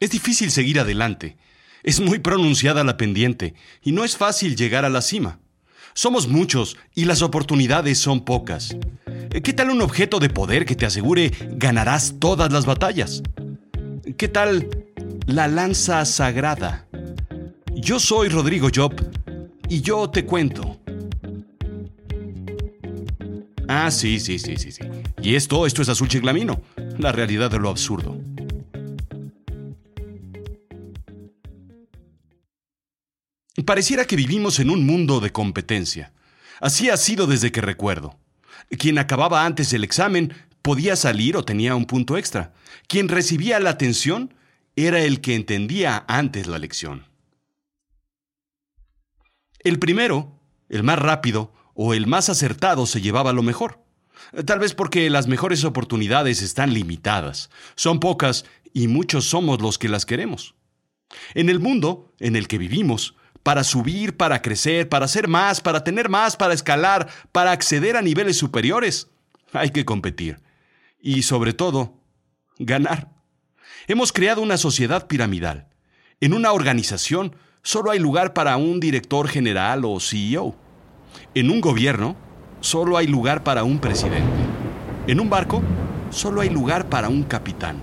Es difícil seguir adelante. Es muy pronunciada la pendiente y no es fácil llegar a la cima. Somos muchos y las oportunidades son pocas. ¿Qué tal un objeto de poder que te asegure ganarás todas las batallas? ¿Qué tal la lanza sagrada? Yo soy Rodrigo Job y yo te cuento. Ah, sí, sí, sí, sí, sí. Y esto, esto es azul chiclamino, la realidad de lo absurdo. Pareciera que vivimos en un mundo de competencia. Así ha sido desde que recuerdo. Quien acababa antes el examen podía salir o tenía un punto extra. Quien recibía la atención era el que entendía antes la lección. El primero, el más rápido o el más acertado se llevaba lo mejor. Tal vez porque las mejores oportunidades están limitadas, son pocas y muchos somos los que las queremos. En el mundo en el que vivimos, para subir, para crecer, para hacer más, para tener más, para escalar, para acceder a niveles superiores. Hay que competir. Y sobre todo, ganar. Hemos creado una sociedad piramidal. En una organización solo hay lugar para un director general o CEO. En un gobierno solo hay lugar para un presidente. En un barco solo hay lugar para un capitán.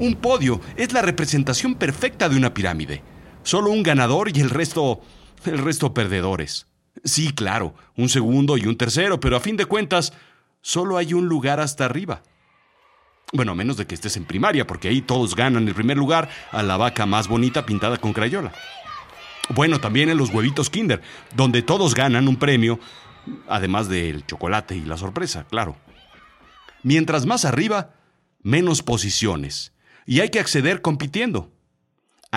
Un podio es la representación perfecta de una pirámide Solo un ganador y el resto. el resto perdedores. Sí, claro, un segundo y un tercero, pero a fin de cuentas, solo hay un lugar hasta arriba. Bueno, a menos de que estés en primaria, porque ahí todos ganan el primer lugar a la vaca más bonita pintada con crayola. Bueno, también en los huevitos Kinder, donde todos ganan un premio, además del chocolate y la sorpresa, claro. Mientras más arriba, menos posiciones. Y hay que acceder compitiendo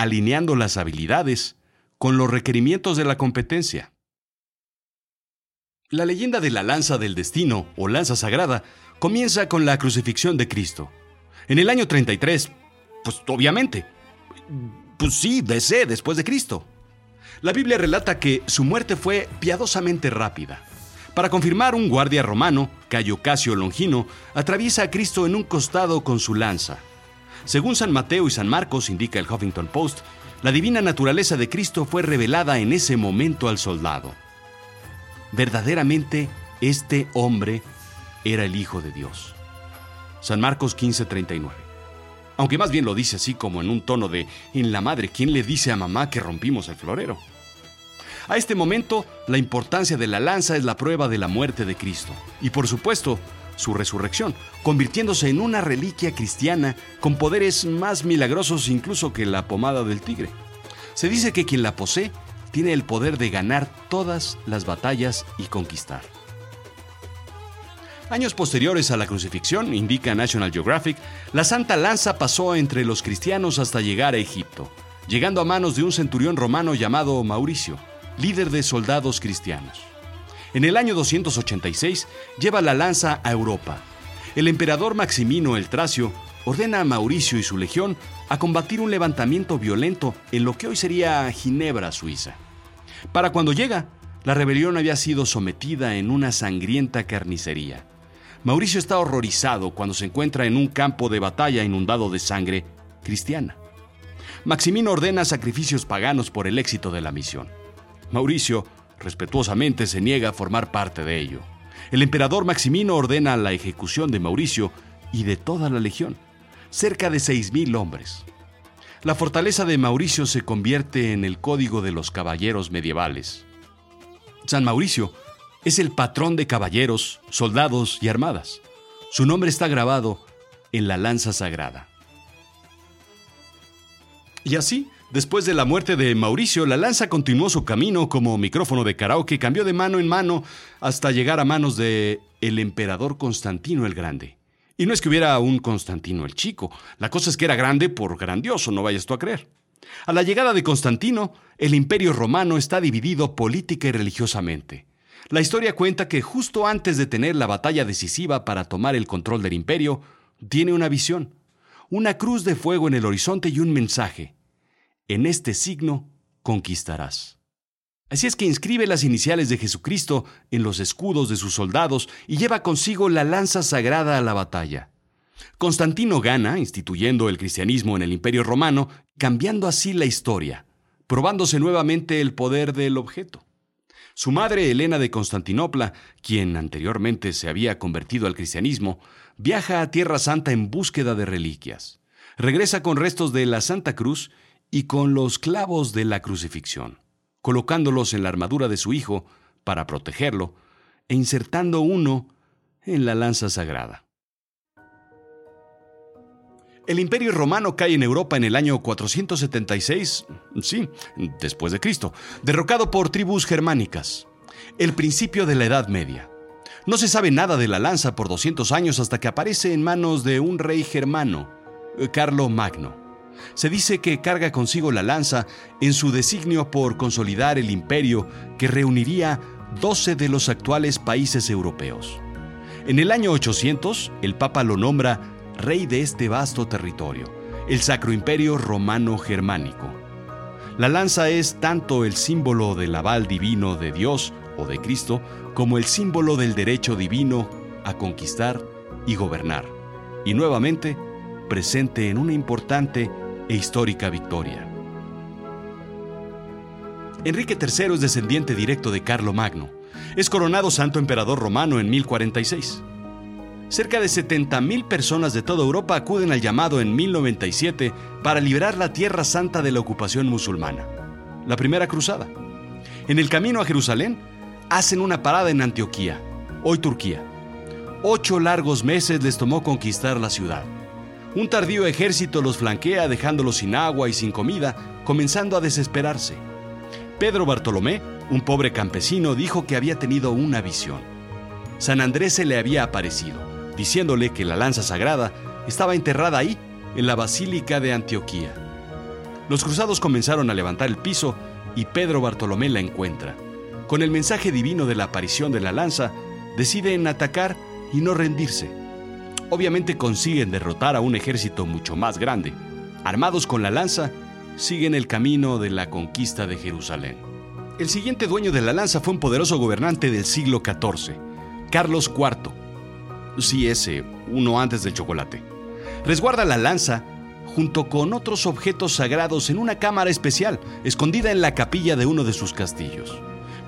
alineando las habilidades con los requerimientos de la competencia. La leyenda de la lanza del destino o lanza sagrada comienza con la crucifixión de Cristo. En el año 33, pues obviamente, pues sí, DC, después de Cristo. La Biblia relata que su muerte fue piadosamente rápida. Para confirmar, un guardia romano, Cayo Casio Longino, atraviesa a Cristo en un costado con su lanza. Según San Mateo y San Marcos, indica el Huffington Post, la divina naturaleza de Cristo fue revelada en ese momento al soldado. Verdaderamente, este hombre era el Hijo de Dios. San Marcos 15:39. Aunque más bien lo dice así como en un tono de, en la madre, ¿quién le dice a mamá que rompimos el florero? A este momento, la importancia de la lanza es la prueba de la muerte de Cristo. Y por supuesto, su resurrección, convirtiéndose en una reliquia cristiana con poderes más milagrosos incluso que la pomada del tigre. Se dice que quien la posee tiene el poder de ganar todas las batallas y conquistar. Años posteriores a la crucifixión, indica National Geographic, la Santa Lanza pasó entre los cristianos hasta llegar a Egipto, llegando a manos de un centurión romano llamado Mauricio, líder de soldados cristianos. En el año 286 lleva la lanza a Europa. El emperador Maximino el Tracio ordena a Mauricio y su legión a combatir un levantamiento violento en lo que hoy sería Ginebra, Suiza. Para cuando llega, la rebelión había sido sometida en una sangrienta carnicería. Mauricio está horrorizado cuando se encuentra en un campo de batalla inundado de sangre cristiana. Maximino ordena sacrificios paganos por el éxito de la misión. Mauricio respetuosamente se niega a formar parte de ello. El emperador Maximino ordena la ejecución de Mauricio y de toda la legión, cerca de 6.000 hombres. La fortaleza de Mauricio se convierte en el código de los caballeros medievales. San Mauricio es el patrón de caballeros, soldados y armadas. Su nombre está grabado en la lanza sagrada. Y así, Después de la muerte de Mauricio, la lanza continuó su camino como micrófono de karaoke, cambió de mano en mano hasta llegar a manos de el emperador Constantino el Grande. Y no es que hubiera un Constantino el Chico, la cosa es que era grande por grandioso, no vayas tú a creer. A la llegada de Constantino, el imperio romano está dividido política y religiosamente. La historia cuenta que justo antes de tener la batalla decisiva para tomar el control del imperio, tiene una visión, una cruz de fuego en el horizonte y un mensaje en este signo conquistarás. Así es que inscribe las iniciales de Jesucristo en los escudos de sus soldados y lleva consigo la lanza sagrada a la batalla. Constantino gana, instituyendo el cristianismo en el Imperio Romano, cambiando así la historia, probándose nuevamente el poder del objeto. Su madre, Helena de Constantinopla, quien anteriormente se había convertido al cristianismo, viaja a Tierra Santa en búsqueda de reliquias. Regresa con restos de la Santa Cruz y con los clavos de la crucifixión, colocándolos en la armadura de su hijo para protegerlo e insertando uno en la lanza sagrada. El imperio romano cae en Europa en el año 476, sí, después de Cristo, derrocado por tribus germánicas. El principio de la Edad Media. No se sabe nada de la lanza por 200 años hasta que aparece en manos de un rey germano, Carlo Magno. Se dice que carga consigo la lanza en su designio por consolidar el imperio que reuniría 12 de los actuales países europeos. En el año 800, el Papa lo nombra rey de este vasto territorio, el Sacro Imperio Romano Germánico. La lanza es tanto el símbolo del aval divino de Dios o de Cristo como el símbolo del derecho divino a conquistar y gobernar, y nuevamente presente en una importante e histórica victoria. Enrique III es descendiente directo de Carlo Magno. Es coronado santo emperador romano en 1046. Cerca de 70.000 personas de toda Europa acuden al llamado en 1097 para liberar la Tierra Santa de la ocupación musulmana, la primera cruzada. En el camino a Jerusalén, hacen una parada en Antioquía, hoy Turquía. Ocho largos meses les tomó conquistar la ciudad. Un tardío ejército los flanquea dejándolos sin agua y sin comida, comenzando a desesperarse. Pedro Bartolomé, un pobre campesino, dijo que había tenido una visión. San Andrés se le había aparecido diciéndole que la lanza sagrada estaba enterrada ahí, en la Basílica de Antioquía. Los cruzados comenzaron a levantar el piso y Pedro Bartolomé la encuentra. Con el mensaje divino de la aparición de la lanza, deciden atacar y no rendirse. Obviamente consiguen derrotar a un ejército mucho más grande. Armados con la lanza, siguen el camino de la conquista de Jerusalén. El siguiente dueño de la lanza fue un poderoso gobernante del siglo XIV, Carlos IV, sí ese, uno antes del chocolate. Resguarda la lanza junto con otros objetos sagrados en una cámara especial, escondida en la capilla de uno de sus castillos.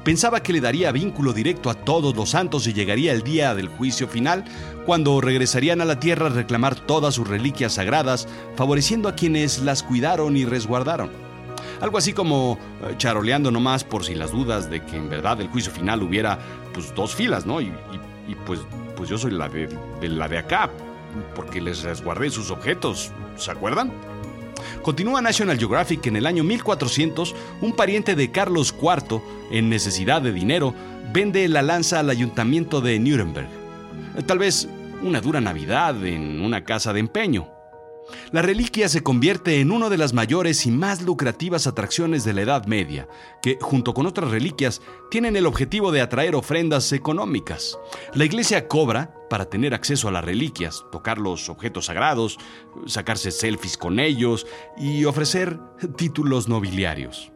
Pensaba que le daría vínculo directo a todos los santos y llegaría el día del juicio final, cuando regresarían a la tierra a reclamar todas sus reliquias sagradas, favoreciendo a quienes las cuidaron y resguardaron. Algo así como eh, charoleando nomás por si las dudas de que en verdad el juicio final hubiera pues dos filas, ¿no? y pues pues yo soy la de, la de acá, porque les resguardé sus objetos, ¿se acuerdan? Continúa National Geographic en el año 1400, un pariente de Carlos IV, en necesidad de dinero, vende la lanza al ayuntamiento de Nuremberg. Tal vez una dura Navidad en una casa de empeño. La reliquia se convierte en una de las mayores y más lucrativas atracciones de la Edad Media, que, junto con otras reliquias, tienen el objetivo de atraer ofrendas económicas. La iglesia cobra para tener acceso a las reliquias, tocar los objetos sagrados, sacarse selfies con ellos y ofrecer títulos nobiliarios.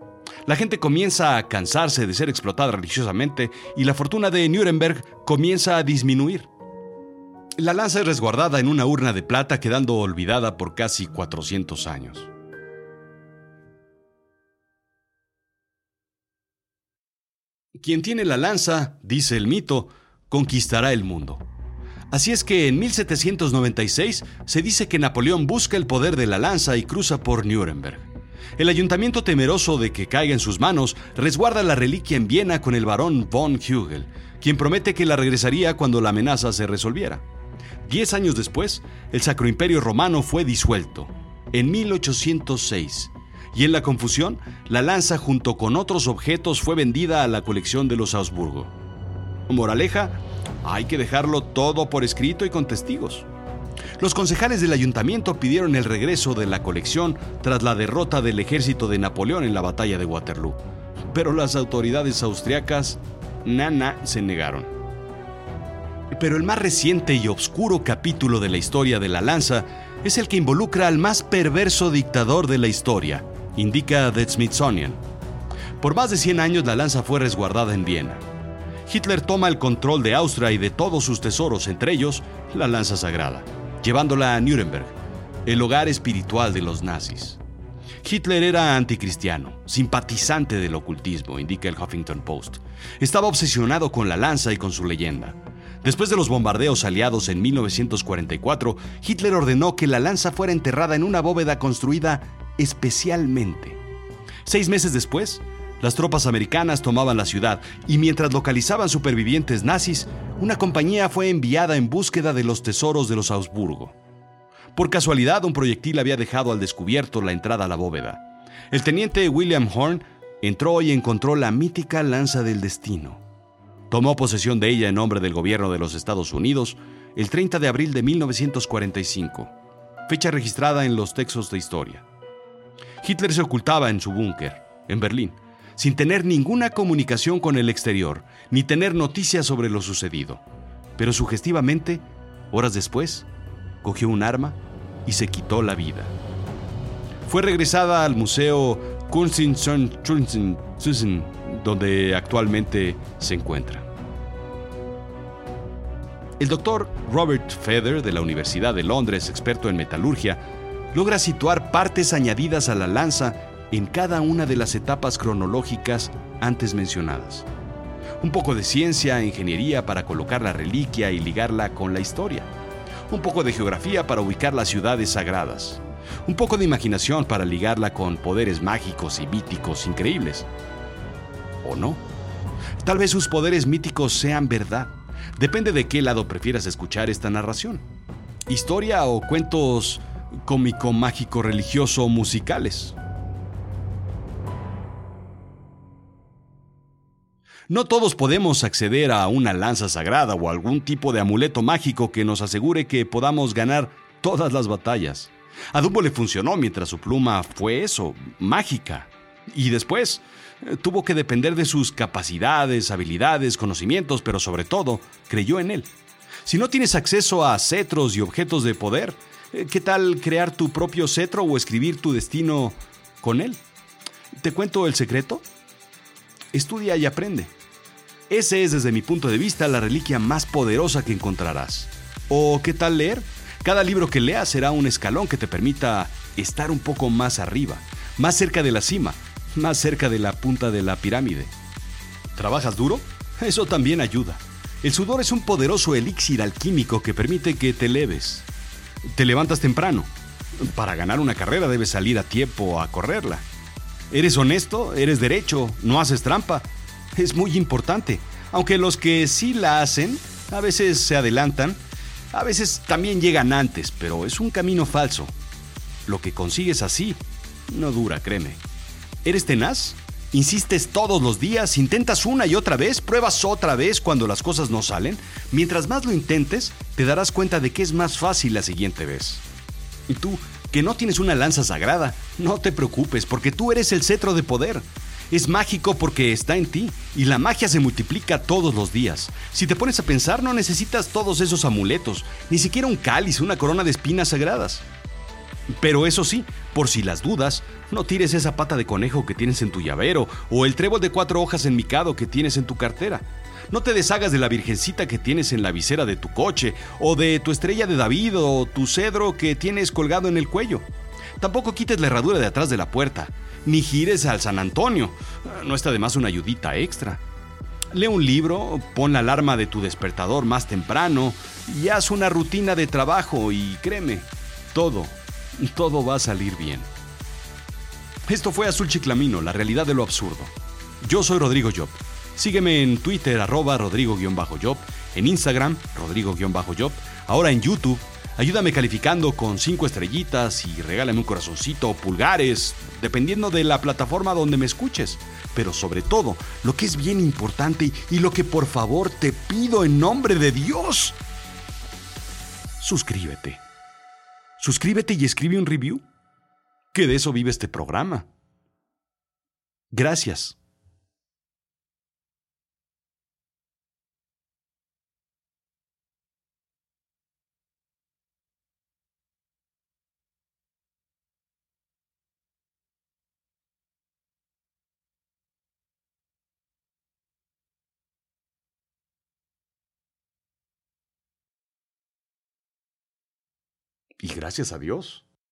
La gente comienza a cansarse de ser explotada religiosamente y la fortuna de Nuremberg comienza a disminuir. La lanza es resguardada en una urna de plata quedando olvidada por casi 400 años. Quien tiene la lanza, dice el mito, conquistará el mundo. Así es que en 1796 se dice que Napoleón busca el poder de la lanza y cruza por Nuremberg. El ayuntamiento temeroso de que caiga en sus manos resguarda la reliquia en Viena con el barón von Hügel, quien promete que la regresaría cuando la amenaza se resolviera. Diez años después, el Sacro Imperio Romano fue disuelto, en 1806, y en la confusión, la lanza junto con otros objetos fue vendida a la colección de los Habsburgo. Moraleja, hay que dejarlo todo por escrito y con testigos. Los concejales del ayuntamiento pidieron el regreso de la colección tras la derrota del ejército de Napoleón en la batalla de Waterloo, pero las autoridades austriacas, nana, se negaron. Pero el más reciente y oscuro capítulo de la historia de la lanza es el que involucra al más perverso dictador de la historia, indica The Smithsonian. Por más de 100 años la lanza fue resguardada en Viena. Hitler toma el control de Austria y de todos sus tesoros, entre ellos la lanza sagrada. llevándola a Nuremberg, el hogar espiritual de los nazis. Hitler era anticristiano, simpatizante del ocultismo, indica el Huffington Post. Estaba obsesionado con la lanza y con su leyenda. Después de los bombardeos aliados en 1944, Hitler ordenó que la lanza fuera enterrada en una bóveda construida especialmente. Seis meses después, las tropas americanas tomaban la ciudad y mientras localizaban supervivientes nazis, una compañía fue enviada en búsqueda de los tesoros de los Augsburgo. Por casualidad, un proyectil había dejado al descubierto la entrada a la bóveda. El teniente William Horn entró y encontró la mítica lanza del destino. Tomó posesión de ella en nombre del gobierno de los Estados Unidos el 30 de abril de 1945, fecha registrada en los textos de historia. Hitler se ocultaba en su búnker, en Berlín, sin tener ninguna comunicación con el exterior, ni tener noticias sobre lo sucedido. Pero sugestivamente, horas después, cogió un arma y se quitó la vida. Fue regresada al Museo donde actualmente se encuentra. El doctor Robert Feather de la Universidad de Londres, experto en metalurgia, logra situar partes añadidas a la lanza en cada una de las etapas cronológicas antes mencionadas. Un poco de ciencia e ingeniería para colocar la reliquia y ligarla con la historia. Un poco de geografía para ubicar las ciudades sagradas. Un poco de imaginación para ligarla con poderes mágicos y míticos increíbles. ¿O no? Tal vez sus poderes míticos sean verdad. Depende de qué lado prefieras escuchar esta narración. Historia o cuentos cómico, mágico, religioso o musicales. No todos podemos acceder a una lanza sagrada o algún tipo de amuleto mágico que nos asegure que podamos ganar todas las batallas. A Dumbo le funcionó mientras su pluma fue eso, mágica. Y después eh, tuvo que depender de sus capacidades, habilidades, conocimientos, pero sobre todo creyó en él. Si no tienes acceso a cetros y objetos de poder, eh, ¿qué tal crear tu propio cetro o escribir tu destino con él? ¿Te cuento el secreto? Estudia y aprende. Ese es desde mi punto de vista la reliquia más poderosa que encontrarás. ¿O qué tal leer? Cada libro que leas será un escalón que te permita estar un poco más arriba, más cerca de la cima, más cerca de la punta de la pirámide. ¿Trabajas duro? Eso también ayuda. El sudor es un poderoso elixir alquímico que permite que te eleves. Te levantas temprano. Para ganar una carrera debes salir a tiempo a correrla. ¿Eres honesto? ¿Eres derecho? ¿No haces trampa? es muy importante. Aunque los que sí la hacen, a veces se adelantan, a veces también llegan antes, pero es un camino falso. Lo que consigues así no dura, créeme. ¿Eres tenaz? ¿Insistes todos los días? ¿Intentas una y otra vez? ¿Pruebas otra vez cuando las cosas no salen? Mientras más lo intentes, te darás cuenta de que es más fácil la siguiente vez. Y tú, que no tienes una lanza sagrada, no te preocupes, porque tú eres el cetro de poder. Es mágico porque está en ti y la magia se multiplica todos los días. Si te pones a pensar, no necesitas todos esos amuletos, ni siquiera un cáliz, una corona de espinas sagradas. Pero eso sí, por si las dudas, no tires esa pata de conejo que tienes en tu llavero o el trébol de cuatro hojas enmicado que tienes en tu cartera. No te deshagas de la virgencita que tienes en la visera de tu coche o de tu estrella de David o tu cedro que tienes colgado en el cuello. Tampoco quites la herradura de atrás de la puerta ni gires al San Antonio. No está de más una ayudita extra. Lee un libro, pon la alarma de tu despertador más temprano y haz una rutina de trabajo y créeme, todo, todo va a salir bien. Esto fue Azul Chiclamino, la realidad de lo absurdo. Yo soy Rodrigo Job. Sígueme en Twitter arroba rodrigo-job, en Instagram rodrigo-job, ahora en YouTube Ayúdame calificando con 5 estrellitas y regálame un corazoncito o pulgares, dependiendo de la plataforma donde me escuches. Pero sobre todo, lo que es bien importante y lo que por favor te pido en nombre de Dios, suscríbete. Suscríbete y escribe un review. Que de eso vive este programa. Gracias. Y gracias a Dios.